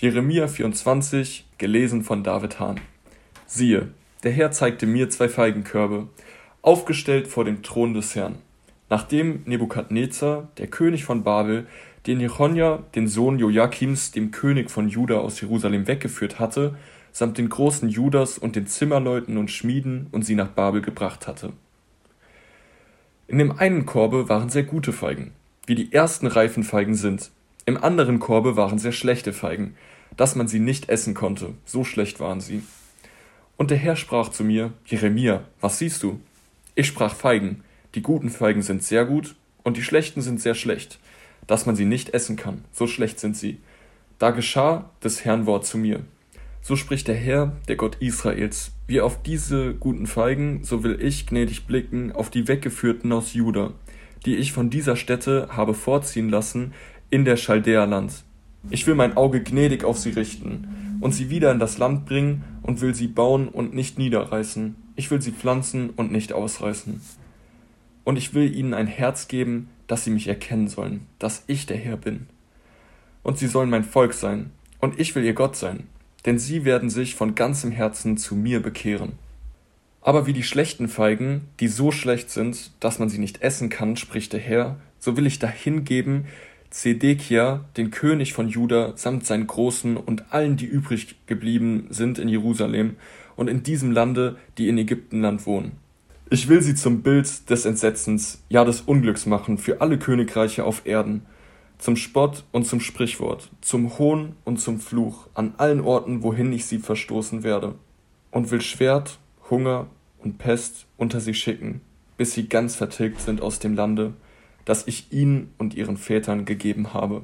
Jeremia 24, gelesen von David Hahn. Siehe, der Herr zeigte mir zwei Feigenkörbe, aufgestellt vor dem Thron des Herrn. Nachdem Nebukadnezar, der König von Babel, den Jechonja, den Sohn Joachims, dem König von Juda aus Jerusalem weggeführt hatte, samt den großen Judas und den Zimmerleuten und Schmieden und sie nach Babel gebracht hatte. In dem einen Korbe waren sehr gute Feigen, wie die ersten reifen Feigen sind, im anderen Korbe waren sehr schlechte Feigen, dass man sie nicht essen konnte, so schlecht waren sie. Und der Herr sprach zu mir, Jeremia, was siehst du? Ich sprach Feigen, die guten Feigen sind sehr gut, und die schlechten sind sehr schlecht, dass man sie nicht essen kann, so schlecht sind sie. Da geschah des Herrn Wort zu mir. So spricht der Herr, der Gott Israels, wie auf diese guten Feigen, so will ich gnädig blicken auf die Weggeführten aus Juda, die ich von dieser Stätte habe vorziehen lassen in der Chaldäerland, ich will mein Auge gnädig auf sie richten und sie wieder in das Land bringen und will sie bauen und nicht niederreißen. Ich will sie pflanzen und nicht ausreißen. Und ich will ihnen ein Herz geben, dass sie mich erkennen sollen, dass ich der Herr bin. Und sie sollen mein Volk sein, und ich will ihr Gott sein, denn sie werden sich von ganzem Herzen zu mir bekehren. Aber wie die schlechten Feigen, die so schlecht sind, dass man sie nicht essen kann, spricht der Herr, so will ich dahingeben Zedekia, den König von Juda, samt seinen Großen und allen, die übrig geblieben sind in Jerusalem und in diesem Lande, die in Ägyptenland wohnen. Ich will sie zum Bild des Entsetzens, ja des Unglücks machen für alle Königreiche auf Erden, zum Spott und zum Sprichwort, zum Hohn und zum Fluch an allen Orten, wohin ich sie verstoßen werde, und will Schwert, Hunger und Pest unter sie schicken, bis sie ganz vertilgt sind aus dem Lande, das ich ihnen und ihren Vätern gegeben habe.